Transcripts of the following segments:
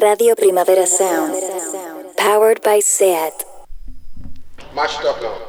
Radio Primavera Sound. Powered by SEAT. Matched up now.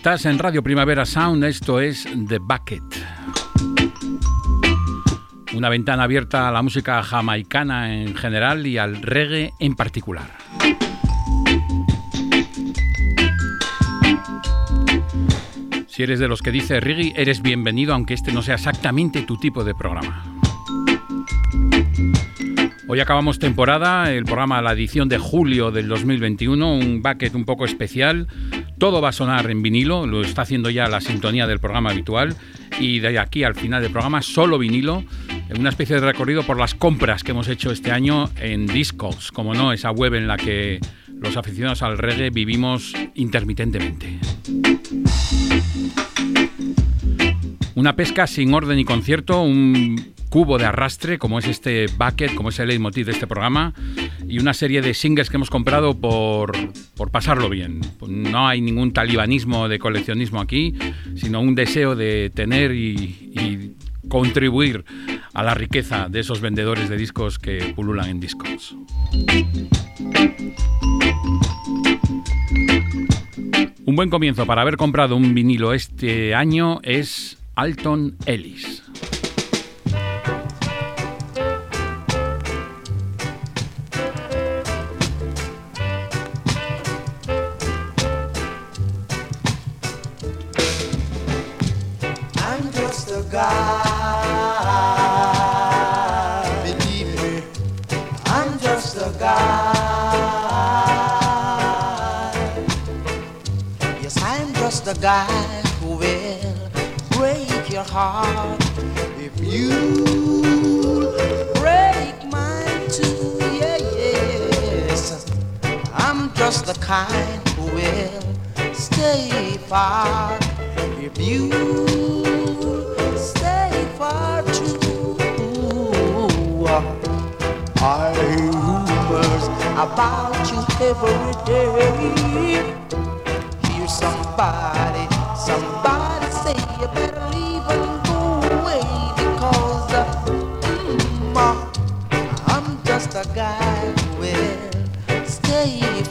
Estás en Radio Primavera Sound, esto es The Bucket. Una ventana abierta a la música jamaicana en general y al reggae en particular. Si eres de los que dice reggae, eres bienvenido aunque este no sea exactamente tu tipo de programa. Hoy acabamos temporada, el programa, la edición de julio del 2021, un bucket un poco especial todo va a sonar en vinilo, lo está haciendo ya la sintonía del programa habitual y de aquí al final del programa solo vinilo, una especie de recorrido por las compras que hemos hecho este año en Discos, como no, esa web en la que los aficionados al reggae vivimos intermitentemente. Una pesca sin orden y concierto, un cubo de arrastre, como es este bucket, como es el leitmotiv de este programa, y una serie de singles que hemos comprado por, por pasarlo bien. No hay ningún talibanismo de coleccionismo aquí, sino un deseo de tener y, contribuir a la riqueza de esos vendedores de discos que pululan en discos. Un buen comienzo para haber comprado un vinilo este año es Alton Ellis. I hear rumors about you every day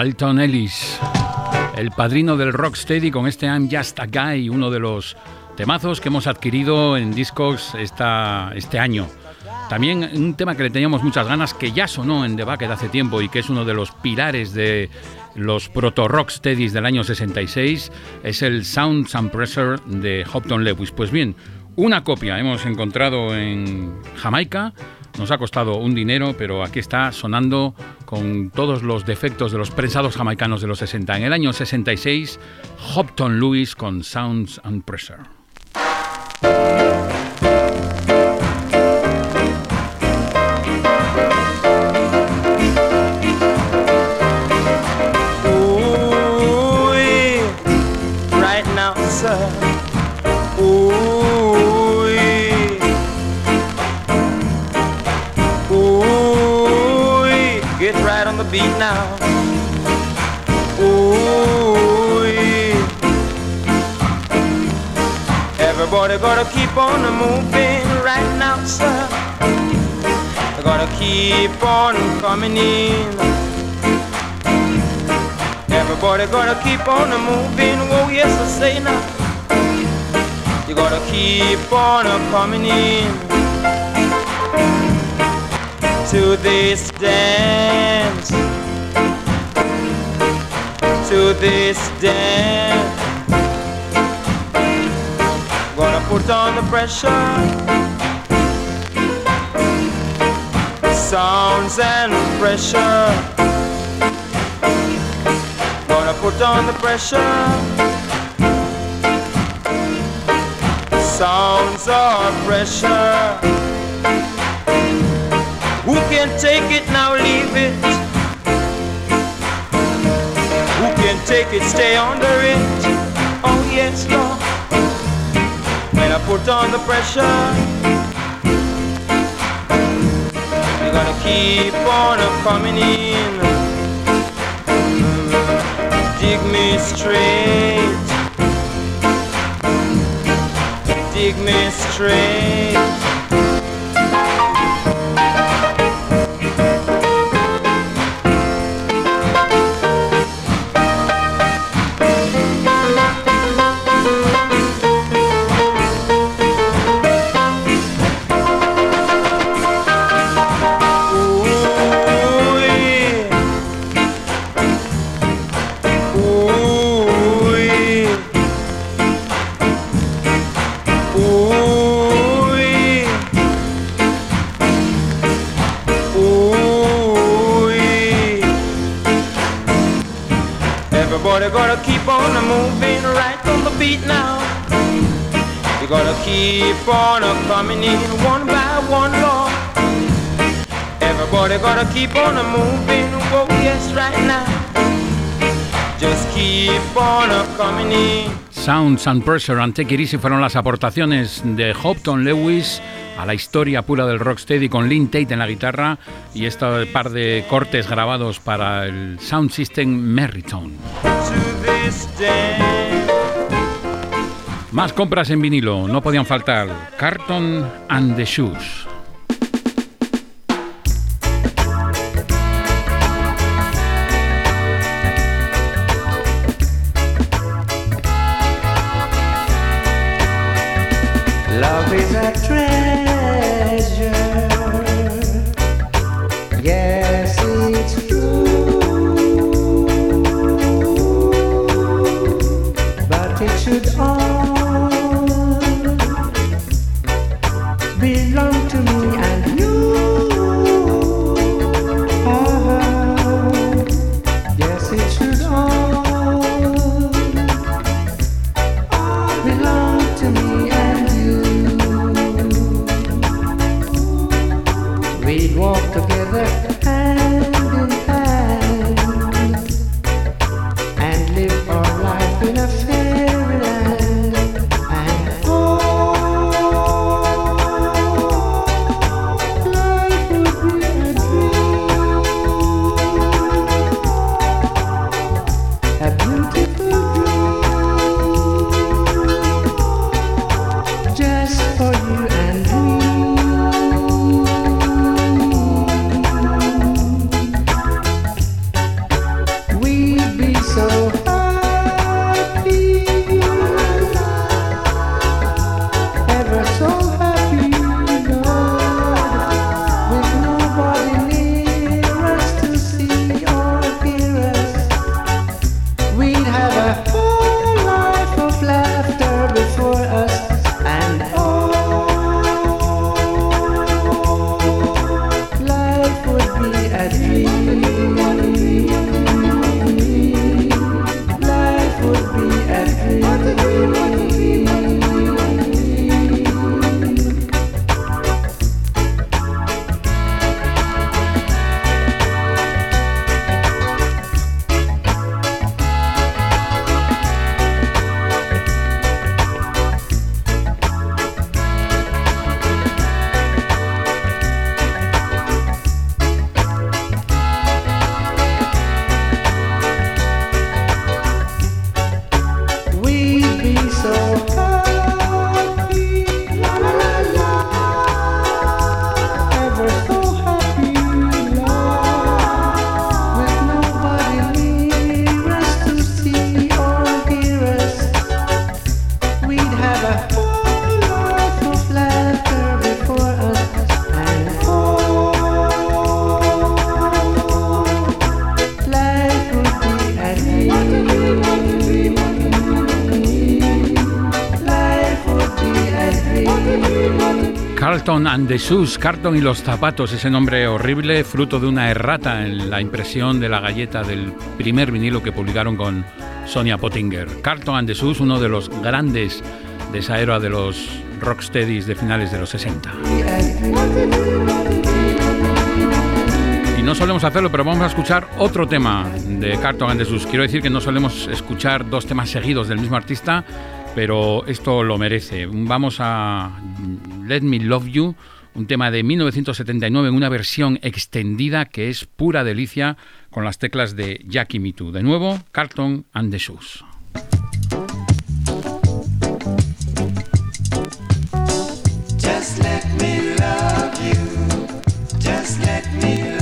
Alton Ellis, el padrino del rocksteady con este I'm Just a Guy, uno de los temazos que hemos adquirido en discos esta, este año. También un tema que le teníamos muchas ganas, que ya sonó en The Bucket hace tiempo y que es uno de los pilares de los proto rocksteadies del año 66, es el Sounds and Pressure de Hopton Lewis. Pues bien, una copia hemos encontrado en Jamaica Nos ha costado un dinero, pero aquí está sonando con todos los defectos de los prensados jamaicanos de los 60. En el año 66, Hopton Lewis con Sounds and Pressure. now. Ooh, everybody gotta keep on moving right now, sir. Gotta keep on coming in. Everybody gotta keep on moving. Oh yes, I say now. You gotta keep on coming in to this dance, to this dance. Gonna put on the pressure, sounds and pressure. Gonna put on the pressure. Sounds of pressure. Who can take it now, leave it? Can take it, stay under it? Oh, yes, Lord. When I put on the pressure, you're gonna keep on coming in. Mm-hmm. Dig me straight. Dig me straight. Coming in one by one, Lord. Everybody gotta keep on a moving, oh yes, right now. Just keep on coming in. Sounds and Pressure and Take It Easy fueron las aportaciones de Hopton Lewis a la historia pura del rocksteady con Lynn Tate en la guitarra y este par de cortes grabados para el Sound System Merritone. Más compras en vinilo, no podían faltar. Carton and the Shoes. walked again. And the Shoes, Carlton y los zapatos, ese nombre horrible, fruto de una errata en la impresión de la galleta del primer vinilo que publicaron con Sonia Pottinger. Carlton and the Shoes, uno de los grandes de esa era de los rocksteadies de finales de los 60. Y no solemos hacerlo, pero vamos a escuchar otro tema de Carlton and the Shoes. Quiero decir que no solemos escuchar dos temas seguidos del mismo artista, pero esto lo merece. Vamos a Let Me Love You, un tema de 1979 en una versión extendida que es pura delicia con las teclas de Jackie Me Too. De nuevo, Carlton and the Shoes. Cause darling, my kind of loving is good.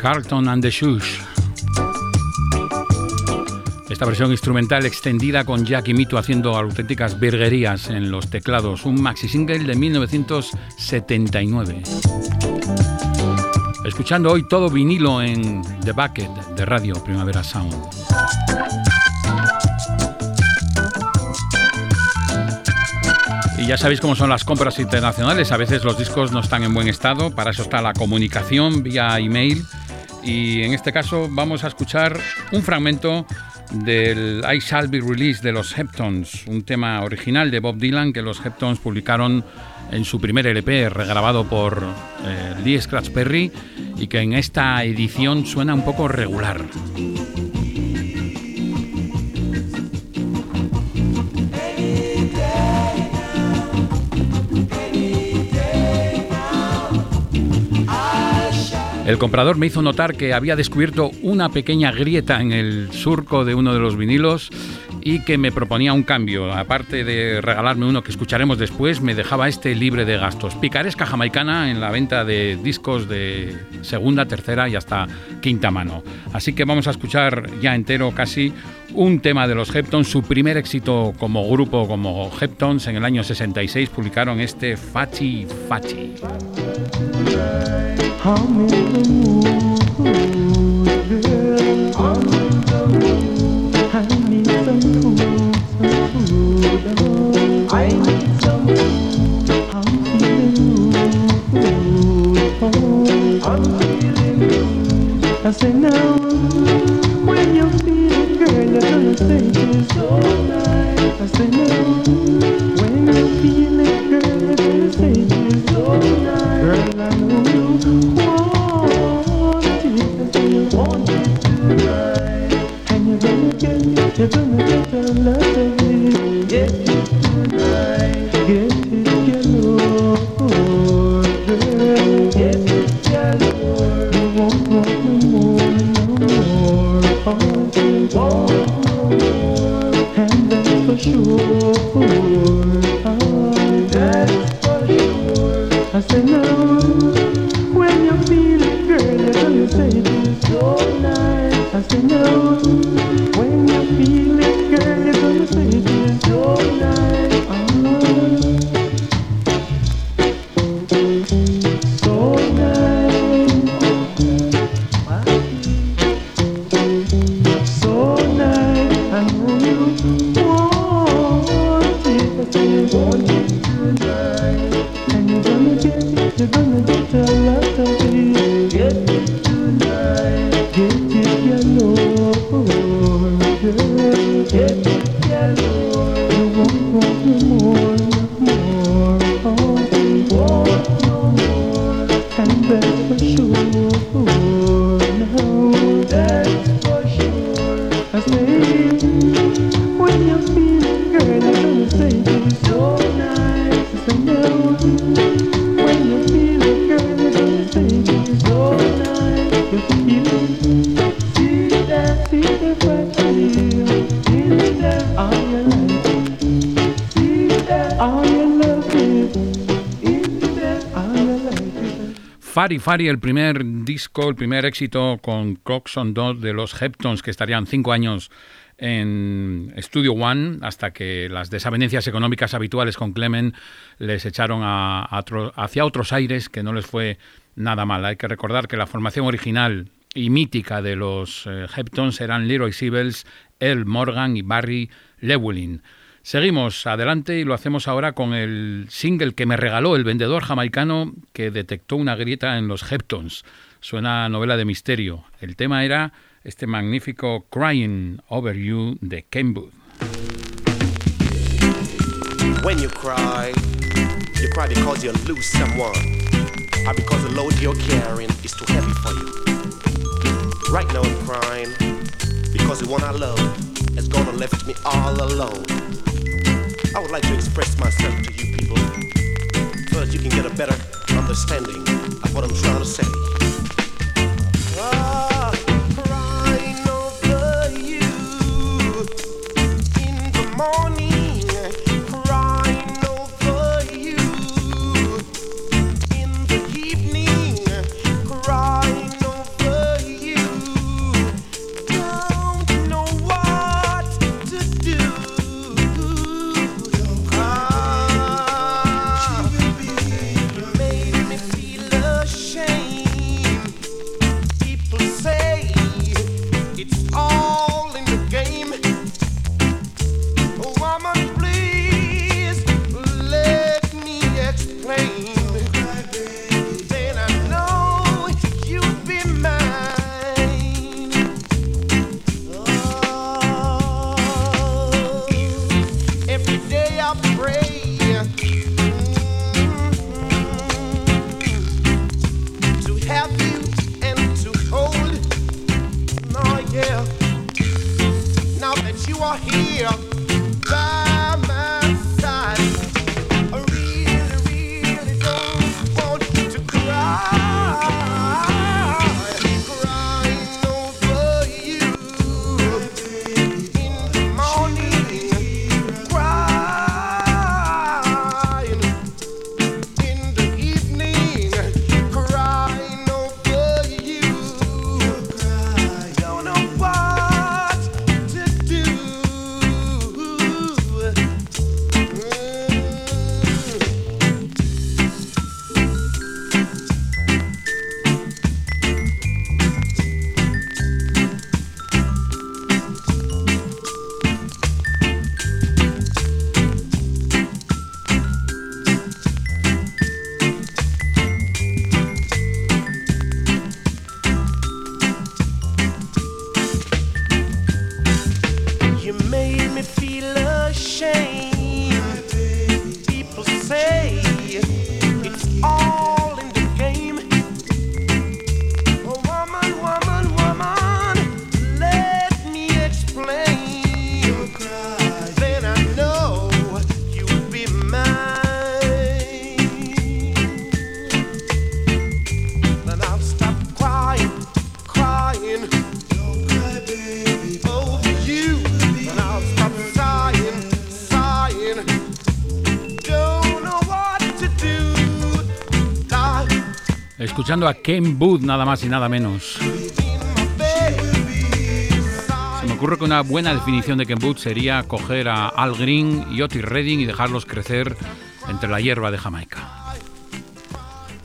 Carlton and the Shoes. Esta versión instrumental extendida con Jack y Mito haciendo auténticas virguerías en los teclados, un maxi single de 1979. Escuchando hoy todo vinilo en The Bucket de Radio Primavera Sound. Y ya sabéis cómo son las compras internacionales. A veces los discos no están en buen estado. Para eso está la comunicación vía email. Y en este caso vamos a escuchar un fragmento del I Shall Be Released de los Heptons, un tema original de Bob Dylan que los Heptons publicaron en su primer LP, regrabado por eh, Lee Scratch Perry, y que en esta edición suena un poco regular. El comprador me hizo notar que había descubierto una pequeña grieta en el surco de uno de los vinilos y que me proponía un cambio. Aparte de regalarme uno que escucharemos después, me dejaba este libre de gastos. Picaresca jamaicana en la venta de discos de segunda, tercera y hasta quinta mano. Así que vamos a escuchar ya entero casi un tema de los Heptons. Su primer éxito como grupo, como Heptons, en el año 66 publicaron este Fachi Fachi. I'm in the mood, girl. Fari Fari, el primer disco, el primer éxito con Coxon 2 de los Heptons, que estarían cinco años en Studio One hasta que las desavenencias económicas habituales con Clement les echaron hacia otros aires que no les fue nada mal. Hay que recordar que la formación original y mítica de los eh, Heptons eran Leroy Sibbles, El Morgan y Barry Llewellyn. Seguimos adelante y lo hacemos ahora con el single que me regaló el vendedor jamaicano que detectó una grieta en los Heptons. Suena novela de misterio. El tema era este magnífico Crying Over You de Kenwood. When you cry, you cry because you lose someone, or because the load you're carrying is too heavy for you. Right now I'm crying because the one I love has gone and left me all alone. Would like to express myself to you people so that you can get a better understanding of what I'm trying to say. Ah, morning, a Ken Booth nada más y nada menos. Se me ocurre que una buena definición de Ken Booth sería coger a Al Green y Otis Redding y dejarlos crecer entre la hierba de Jamaica.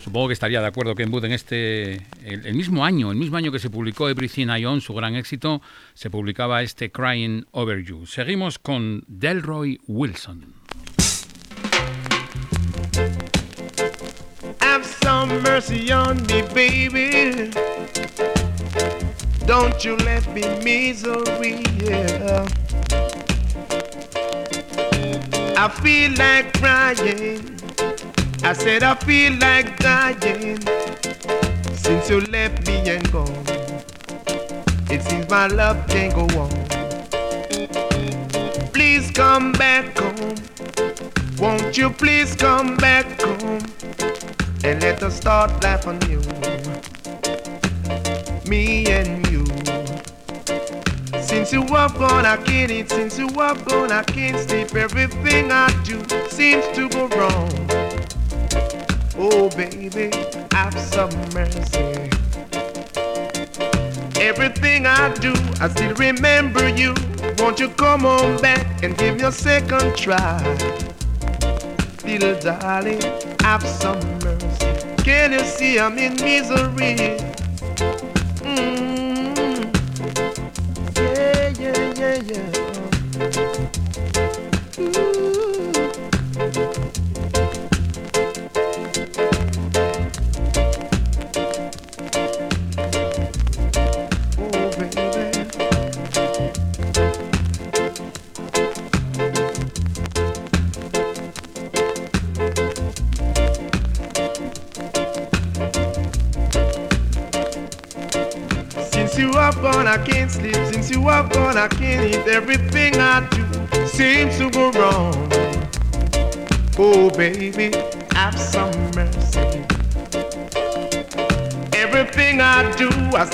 Supongo que estaría de acuerdo Ken Booth en este. El, el mismo año, el mismo año que se publicó Everything I Own, su gran éxito, se publicaba este Crying Over You. Seguimos con Delroy Wilson. Mercy on me, baby. Don't you let me misery, yeah. I feel like crying. I said I feel like dying since you left me and gone. It seems my love can't go on. Please come back home. Won't you please come back home and let us start life anew? Me and you. Since you have gone, I can't. Since you have gone, I can't sleep. Everything I do seems to go wrong. Oh, baby, have some mercy. Everything I do, I still remember you. Won't you come on back and give me a second try? Little darling, have some. Can you see I'm in misery?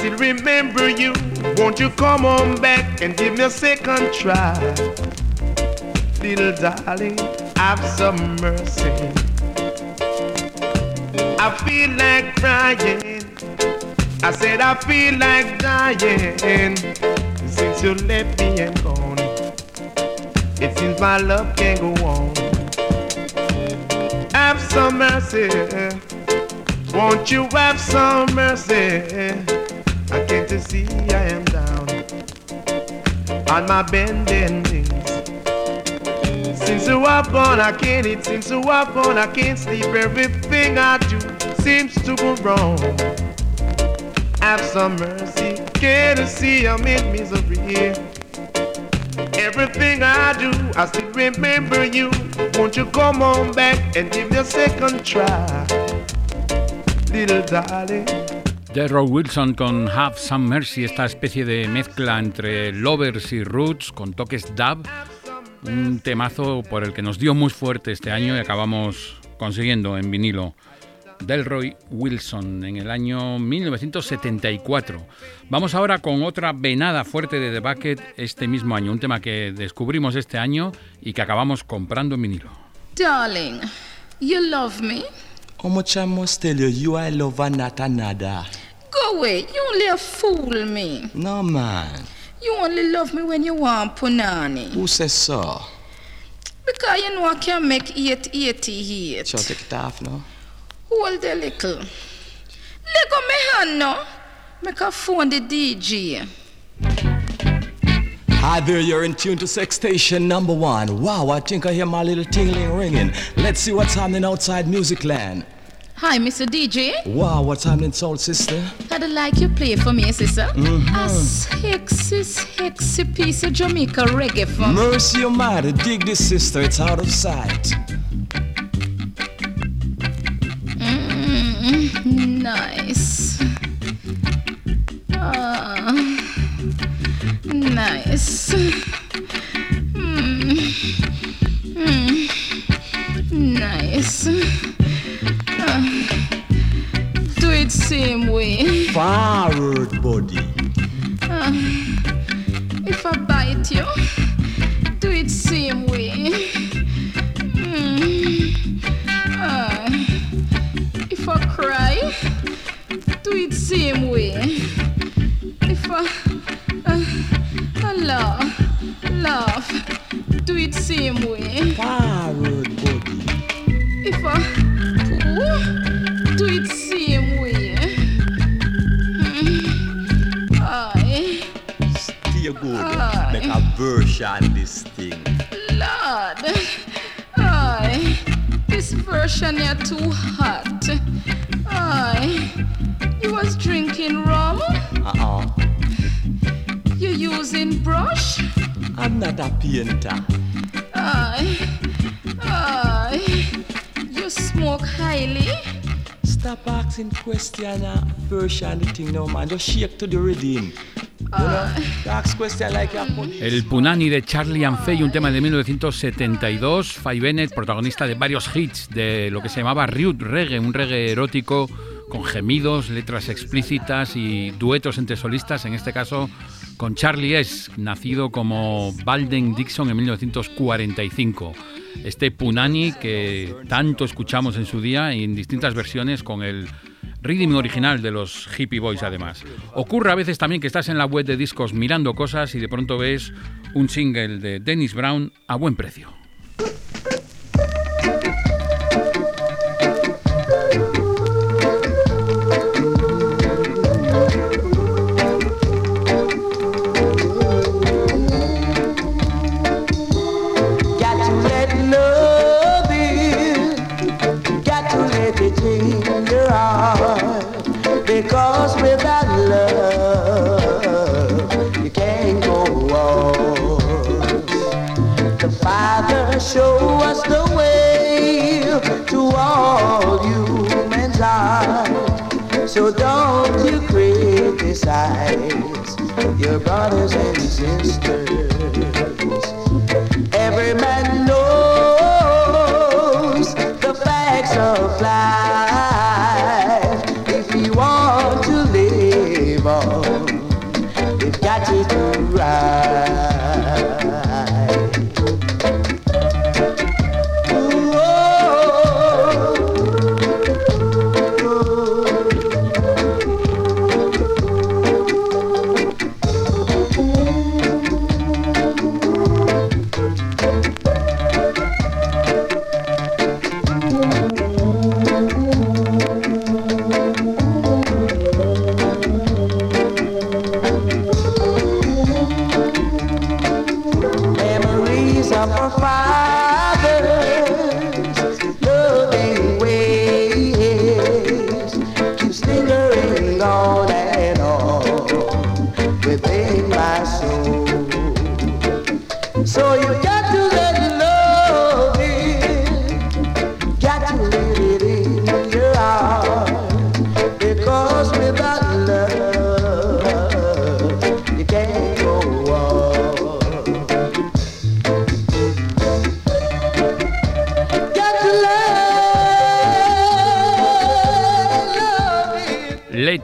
Still remember you. Won't you come on back and give me a second try? Little darling, have some mercy. I feel like crying. I said I feel like dying since you left me and gone. It seems my love can't go on. Have some mercy. Won't you have some mercy? You see I am down on my bending knees. Since you have gone, I can't eat. Since you have gone, I can't sleep. Everything I do seems to go wrong. Have some mercy. Can't you see I'm in misery? Everything I do, I still remember you. Won't you come on back and give me a second try? Little darling. Delroy Wilson con Have Some Mercy, esta especie de mezcla entre lovers y roots con toques dub, un temazo por el que nos dio muy fuerte este año y acabamos consiguiendo en vinilo. Delroy Wilson en el año 1974. Vamos ahora con otra venada fuerte de The Bucket este mismo año, un tema que descubrimos este año y que acabamos comprando en vinilo. Darling, you love me? How much I must tell you, you I love and not another. Go away, you only a fool me. No man, You only love me when you want punani. who says so? Because you know I can make 888. Shall take it off now? Hold a little. Let go me hand now. Make a phone the DJ. Hi there, you're in tune to Sex Station number one. Wow, I think I hear my little tingling ringing. Let's see what's happening outside Music Land. Hi, Mr. DJ. Wow, what's happening, Soul Sister? I'd like you play for me, eh, sister. Mm-hmm. A sexy, sexy piece of Jamaica reggae for me. Mercy Almighty, dig this sister, it's out of sight. Mm-hmm, nice. Ah, nice. Mm. Mm. Nice. Ah. Do it same way. Forward, buddy. Ah. If I bite you, do it same way. Mm. Ah. If I cry, do it same way. Laugh, laugh, do it same way. Forward, body. If I do it same way. Mm. Aye, Stay good. Aye. Make a version this thing. Lord. Aye, this version here too hot. Aye, you was drinking You using brush? I'm not a painter. Aye, aye, you smoke highly? Stop asking question uh, version the thing now, man. Just shake to the rhythm. El Punani de Charlie and Faye, un tema de 1972. Faye Bennett, protagonista de varios hits de lo que se llamaba Rude Reggae, un reggae erótico con gemidos, letras explícitas y duetos entre solistas, en este caso con Charlie S., nacido como Balden Dixon en 1945. Este Punani que tanto escuchamos en su día en distintas versiones con el Rhythm original de los Hippie Boys además. Ocurre a veces también que estás en la web de discos mirando cosas y de pronto ves un single de Dennis Brown a buen precio. Your brothers and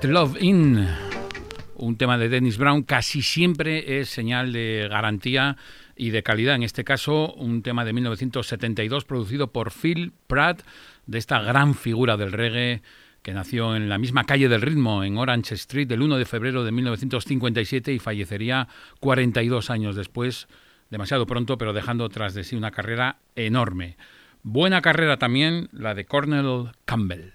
Love In, un tema de Dennis Brown, casi siempre es señal de garantía y de calidad. En este caso, un tema de 1972 producido por Phil Pratt, de esta gran figura del reggae que nació en la misma calle del ritmo, en Orange Street, el 1 de febrero de 1957 y fallecería 42 años después, demasiado pronto, pero dejando tras de sí una carrera enorme. Buena carrera también la de Cornel Campbell.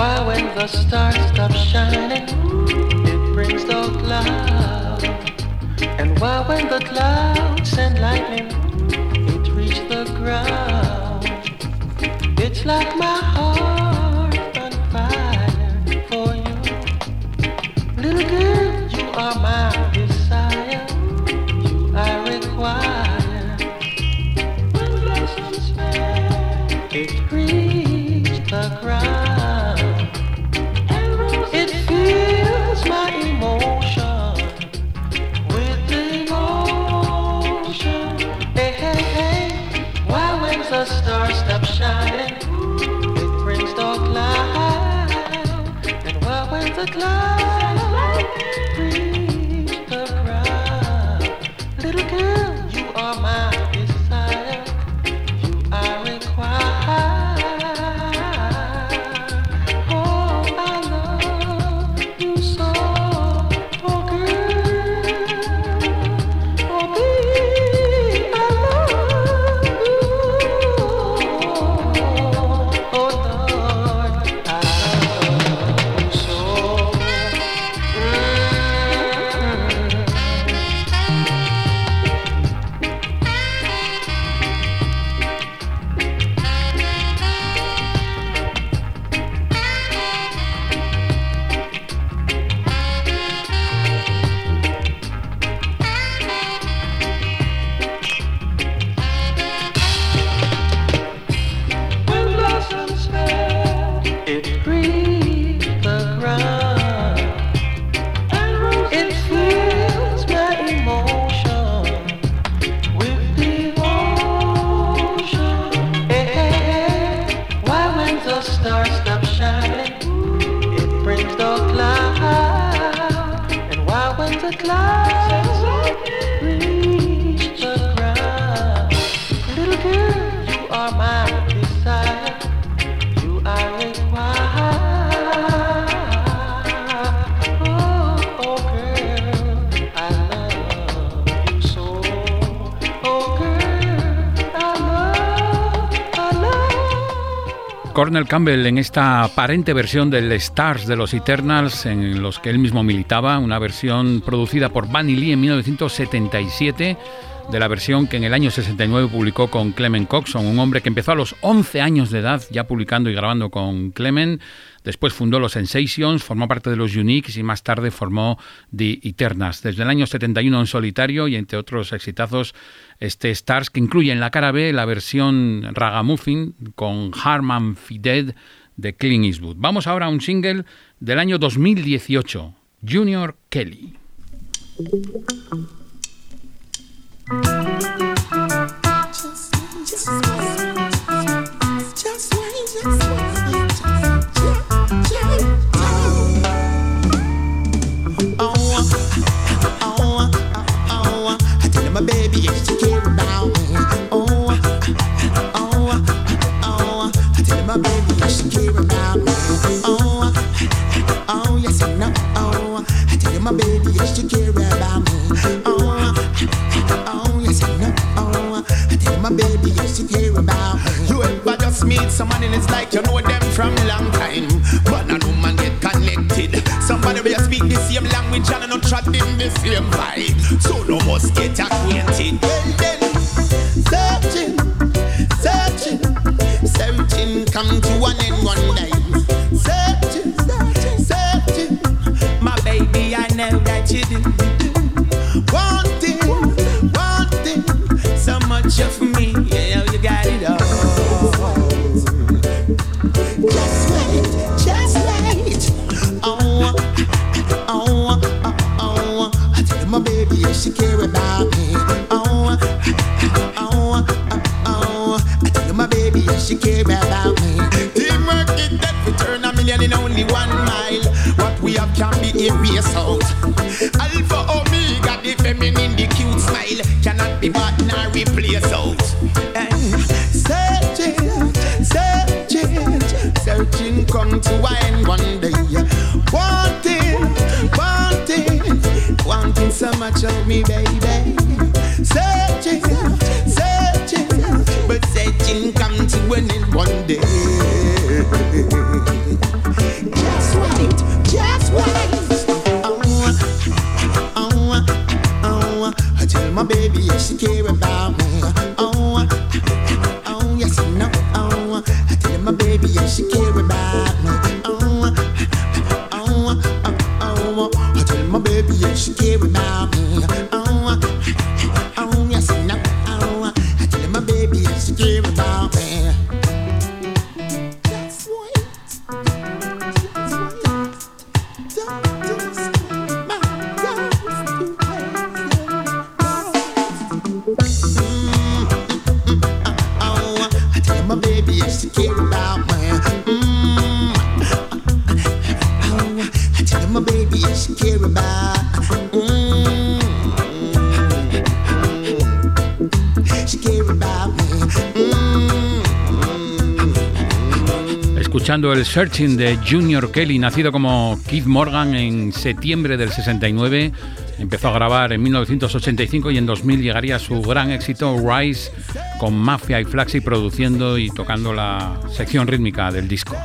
Why when the stars stop shining, it brings the cloud. And why when the clouds send lightning, it reach the ground. It's like my En esta aparente versión del Stars de los Eternals en los que él mismo militaba, una versión producida por Bunny Lee en 1977 de la versión que en el año 69 publicó con Clement Coxon, un hombre que empezó a los 11 años de edad ya publicando y grabando con Clement, después fundó los Sensations, formó parte de los Uniques y más tarde formó The Eternals. Desde el año 71 en solitario y entre otros exitazos este Stars que incluye en la cara B la versión Ragamuffin con Harman Fided de Clint Eastwood. Vamos ahora a un single del año 2018, Junior Kelly. I tell him my baby, I share about me Oh I tell him my baby I should care about me Oh oh yes, she care about me. Baby, yes, should hear about. You ever just meet someone and it's like you know them from long time, but no man get connected. Somebody will speak the same language and not chat in the same vibe, so no must get acquainted. Well then, searching, searching, searching, come to an end one day. Searching, searching, searching, My baby, I know that you do. Much of me, yeah, you got it all. Just wait, just wait. Oh, oh, oh, oh. I tell my baby, she care about me. Oh, oh, oh, oh. I tell my baby, she care about me. Teamwork is that we turn a million in only one mile. What we have can be erased out. Alpha Omega, the feminine, the cute smile cannot bought nor out. And searching, searching, searching, come to end one day. Wanting, wanting, wanting so much of me, baby. Searching, searching, But searching come to an end one day. Escuchando el Searching de Junior Kelly, nacido como Keith Morgan en septiembre del 69, empezó a grabar en 1985 y en 2000 llegaría su gran éxito Rise con Mafia y Flaxy produciendo y tocando la sección rítmica del disco.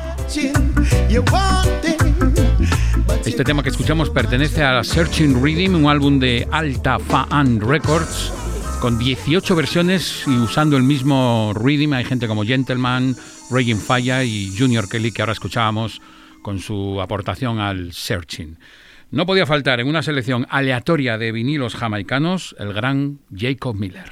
Este tema que escuchamos pertenece a Searching Rhythm, un álbum de Alta Faan Records con 18 versiones y usando el mismo rhythm. Hay gente como Gentleman, Raging Fire y Junior Kelly que ahora escuchábamos con su aportación al Searching. No podía faltar en una selección aleatoria de vinilos jamaicanos el gran Jacob Miller.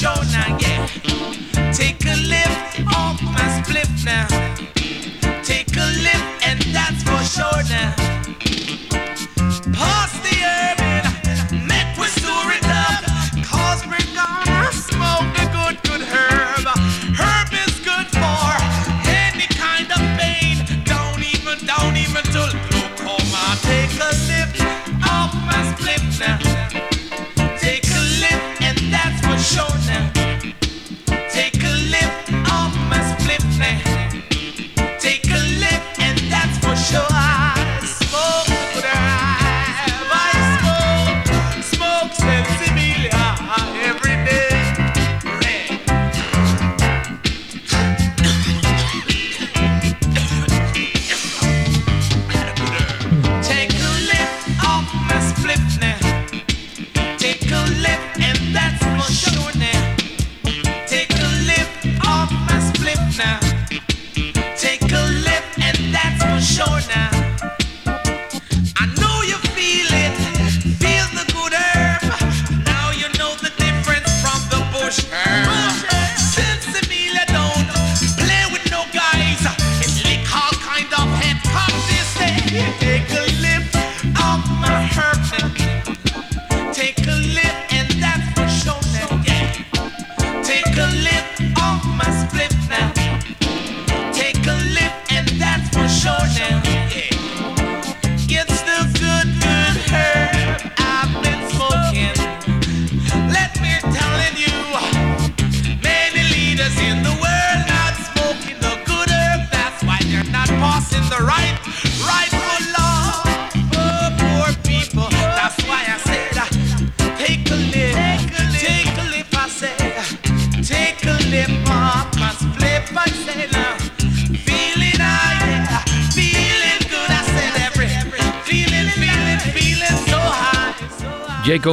show now, yeah. Take a lift off my spliff now. Take a lift, and that's for sure now.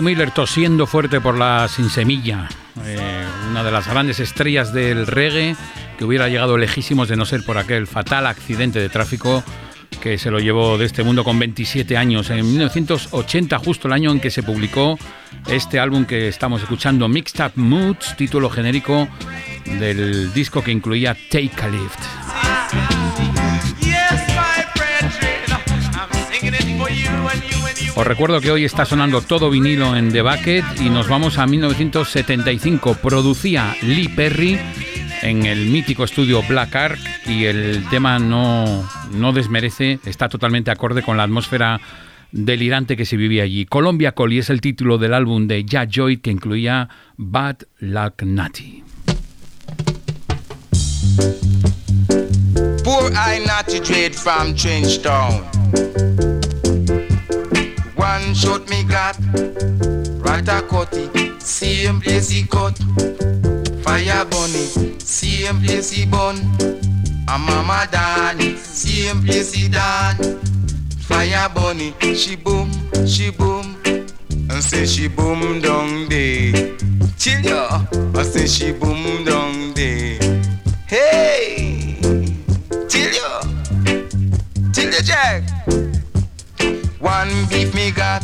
Miller tosiendo fuerte por la sin semilla, eh, una de las grandes estrellas del reggae que hubiera llegado lejísimos de no ser por aquel fatal accidente de tráfico que se lo llevó de este mundo con 27 años, en 1980, justo el año en que se publicó este álbum que estamos escuchando, Mixed Up Moods, título genérico del disco que incluía Take a Lift. Os recuerdo que hoy está sonando todo vinilo en The Bucket y nos vamos a 1975. Producía Lee Perry en el mítico estudio Black Ark y el tema no, no desmerece, está totalmente acorde con la atmósfera delirante que se vivía allí. Colombia Collie es el título del álbum de Jack Joy que incluía Bad Luck Natty. Poor I Dread from. Shot me got, Ratakoti, same place he cut. Fire bunny, same place he bun. A mama Dan, same place he done. Fire bunny, she boom, she boom. And say she boom down there. Chill ya, I say she boom down there. Hey, chill ya, chill ya Jack. One beef me got,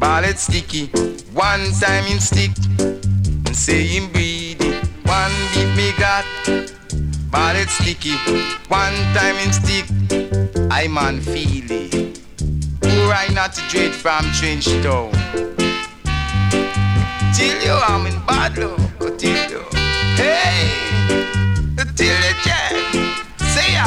ballad sticky. One time him stick, and say him breed it. One beef me got, ballad sticky. One time him stick, I man feel it. Poor I not to dread from trench town. Till you I'm in bad luck, till you. Hey, till you check, say ya.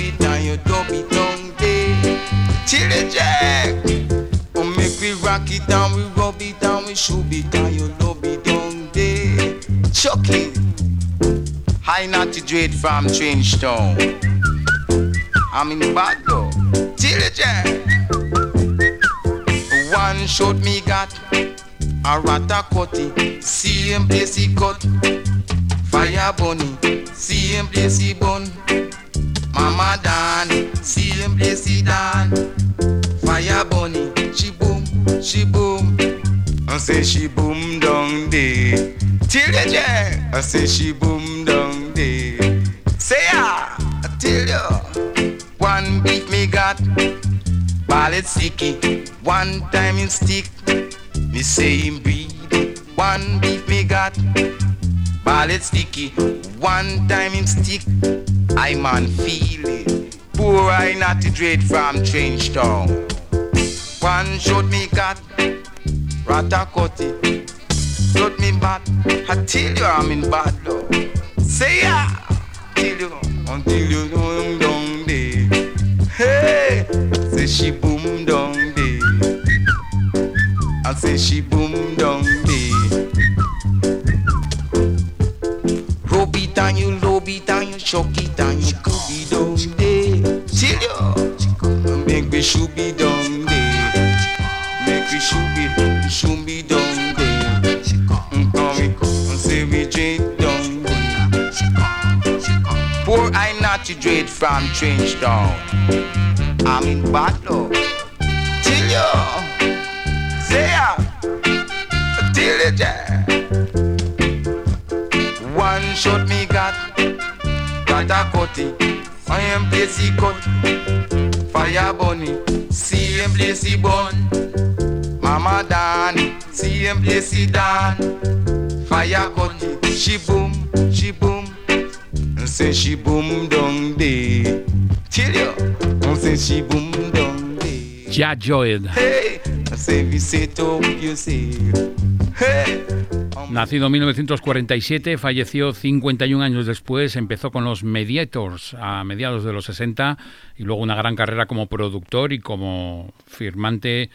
It and you dub it down there. Till you check. Oh, make we rock it and we rub it and we shoot it and you love it down there. Chocolate. High not to dread from Trenchtown. I'm in bad though. You check. One shot me got a ratakoti. Same place he cut. Fire bunny, same place he bun. Mama Dan, same place he done. Fire bunny, she boom, she boom. I say she boom down there. Till you. I say she boom down there. Say ya, I tell you. One beat me got, ballad sticky. One time in stick, me say him breed. One beat me got. Ballad sticky, one time him stick, I man feel it. Poor I not dread from Trenchtown. One shot me got, ratakoti, shot me bad. I tell you I'm in bad love. Say ya, till you, until you know I'm down there. Hey, say she boom down there. I say she boom down it and you could be down there. You. Make me should be down there. Make me should be, should be down there. Come me, and say we drink down there. Poor I not to dread from Trenchtown. I'm in battle. Chill you. Say ya. Till it. One shot me got, got. I am he cut. Fire bunny, see him he bun. Mama Dan, see him he done. Fire cutty, she boom, she boom. And say she boom down there. Tell you, and say she boom down there. Jah Lloyd. Hey, I say we say to you say. Hey. Nacido en 1947, falleció 51 años después, empezó con los Mediators a mediados de los 60 y luego una gran carrera como productor y como firmante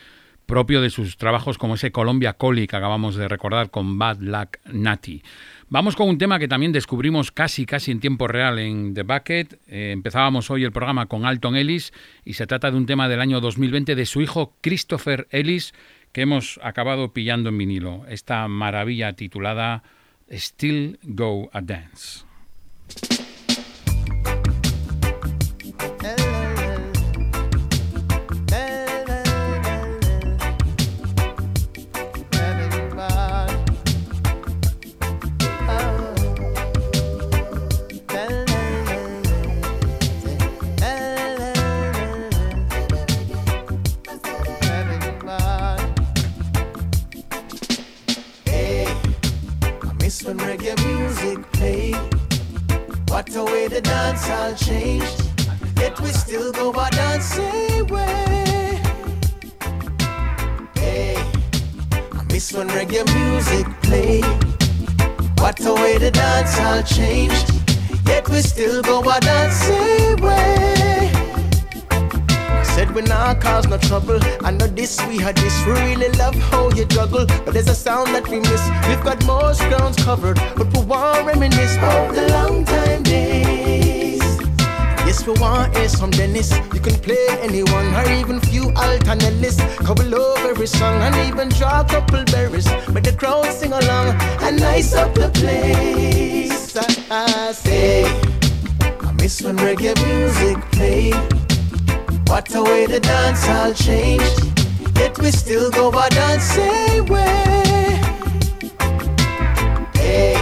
propio de sus trabajos como ese Columbia Collie que acabamos de recordar con Bad Luck Natty. Vamos con un tema que también descubrimos casi casi en tiempo real en The Bucket. Eh, empezábamos hoy el programa con Alton Ellis y se trata de un tema del año 2020 de su hijo Christopher Ellis que hemos acabado pillando en vinilo. Esta maravilla titulada Still Go a Dance. Played. What a way the dance all changed. Yet we still go our dancing way. Hey, I miss when reggae music played. What a way the dance all changed. Yet we still go our dancing way. Said we not cause no trouble. I know this, we had this. We really love how you juggle. But there's a sound that we miss. We've got most grounds covered. But we want reminisce of the long time days. Yes, we want hear some Dennis. You can play anyone or even few alternatives. Couple of every song and even draw a couple berries. But the crowd sing along and nice up the place. I, I say, I miss when reggae music played. What a way the dance all change. Yet we still go our dancing way. Hey,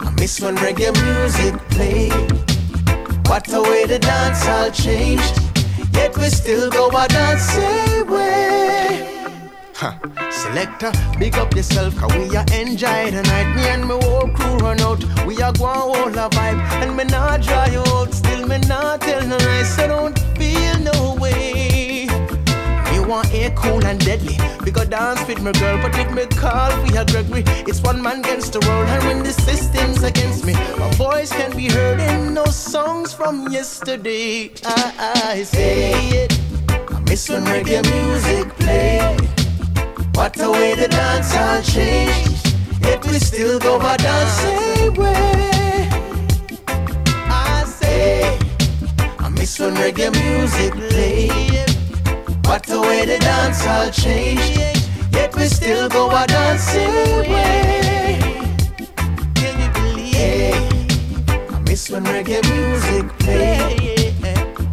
I miss when reggae music played. What a way the dance all change. Yet we still go our dancing way. Huh. Selector, big up yourself, cause we are enjoy the night. Me and my whole crew run out. We are going all a vibe. And me not dry out. Still me not tell no lies. I don't feel no way. Me want air cool and deadly. We go dance with my girl, but if me call we are Gregory, it's one man against the world. And when the system's against me, my voice can be heard in no songs from yesterday. I, I say it. I miss when reggae music play. What a way the dance all changed. Yet we still go our dancing way. I say, Miss when reggae music played. What a way the dance all changed. Yet we still go our dancing way. Can you believe? I miss when reggae music played.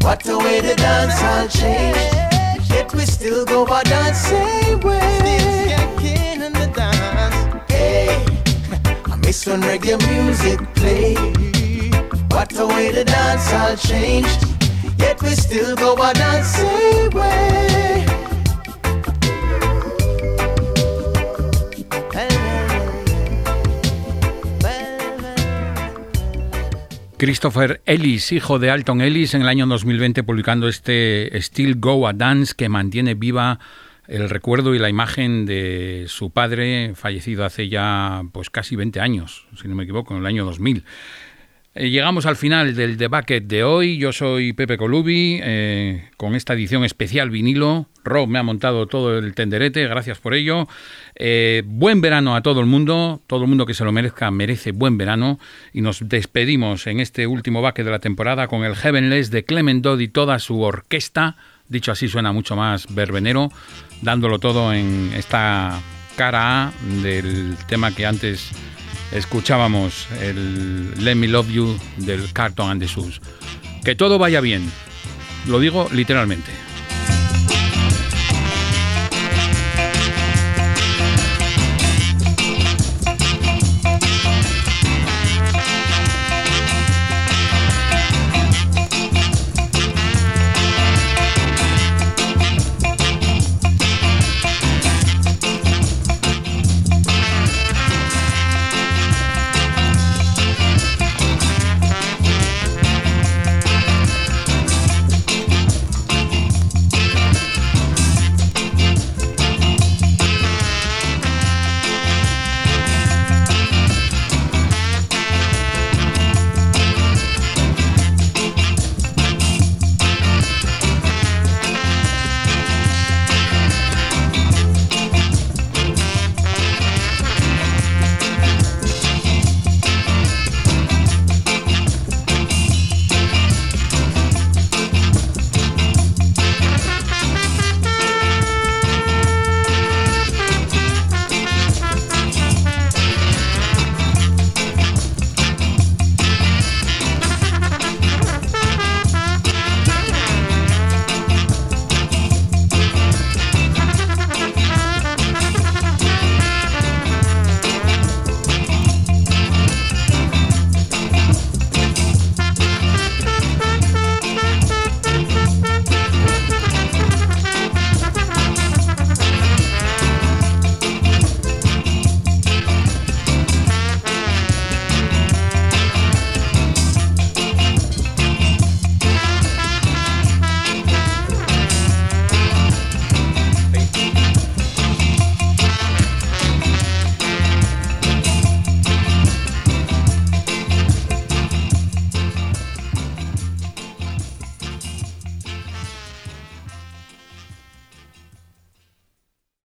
What a way the dance all changed. Yet we still go our dancing way. The I miss when reggae music played. What a way the dance all changed. Christopher Ellis, hijo de Alton Ellis, en el año 2020 publicando este Still Go a Dance que mantiene viva el recuerdo y la imagen de su padre, fallecido hace ya pues casi 20 años, si no me equivoco, en el año 2000. Eh, llegamos al final del The Bucket de hoy. Yo soy Pepe Colubi, eh, con esta edición especial vinilo. Rob me ha montado todo el tenderete, gracias por ello. Eh, buen verano a todo el mundo, todo el mundo que se lo merezca merece buen verano. Y nos despedimos en este último Bucket de la temporada con el Heavenless de Clement Dodd y toda su orquesta. Dicho así, suena mucho más verbenero, dándolo todo en esta cara A del tema que antes escuchábamos el Let Me Love You del Carton and the. Que todo vaya bien, lo digo literalmente.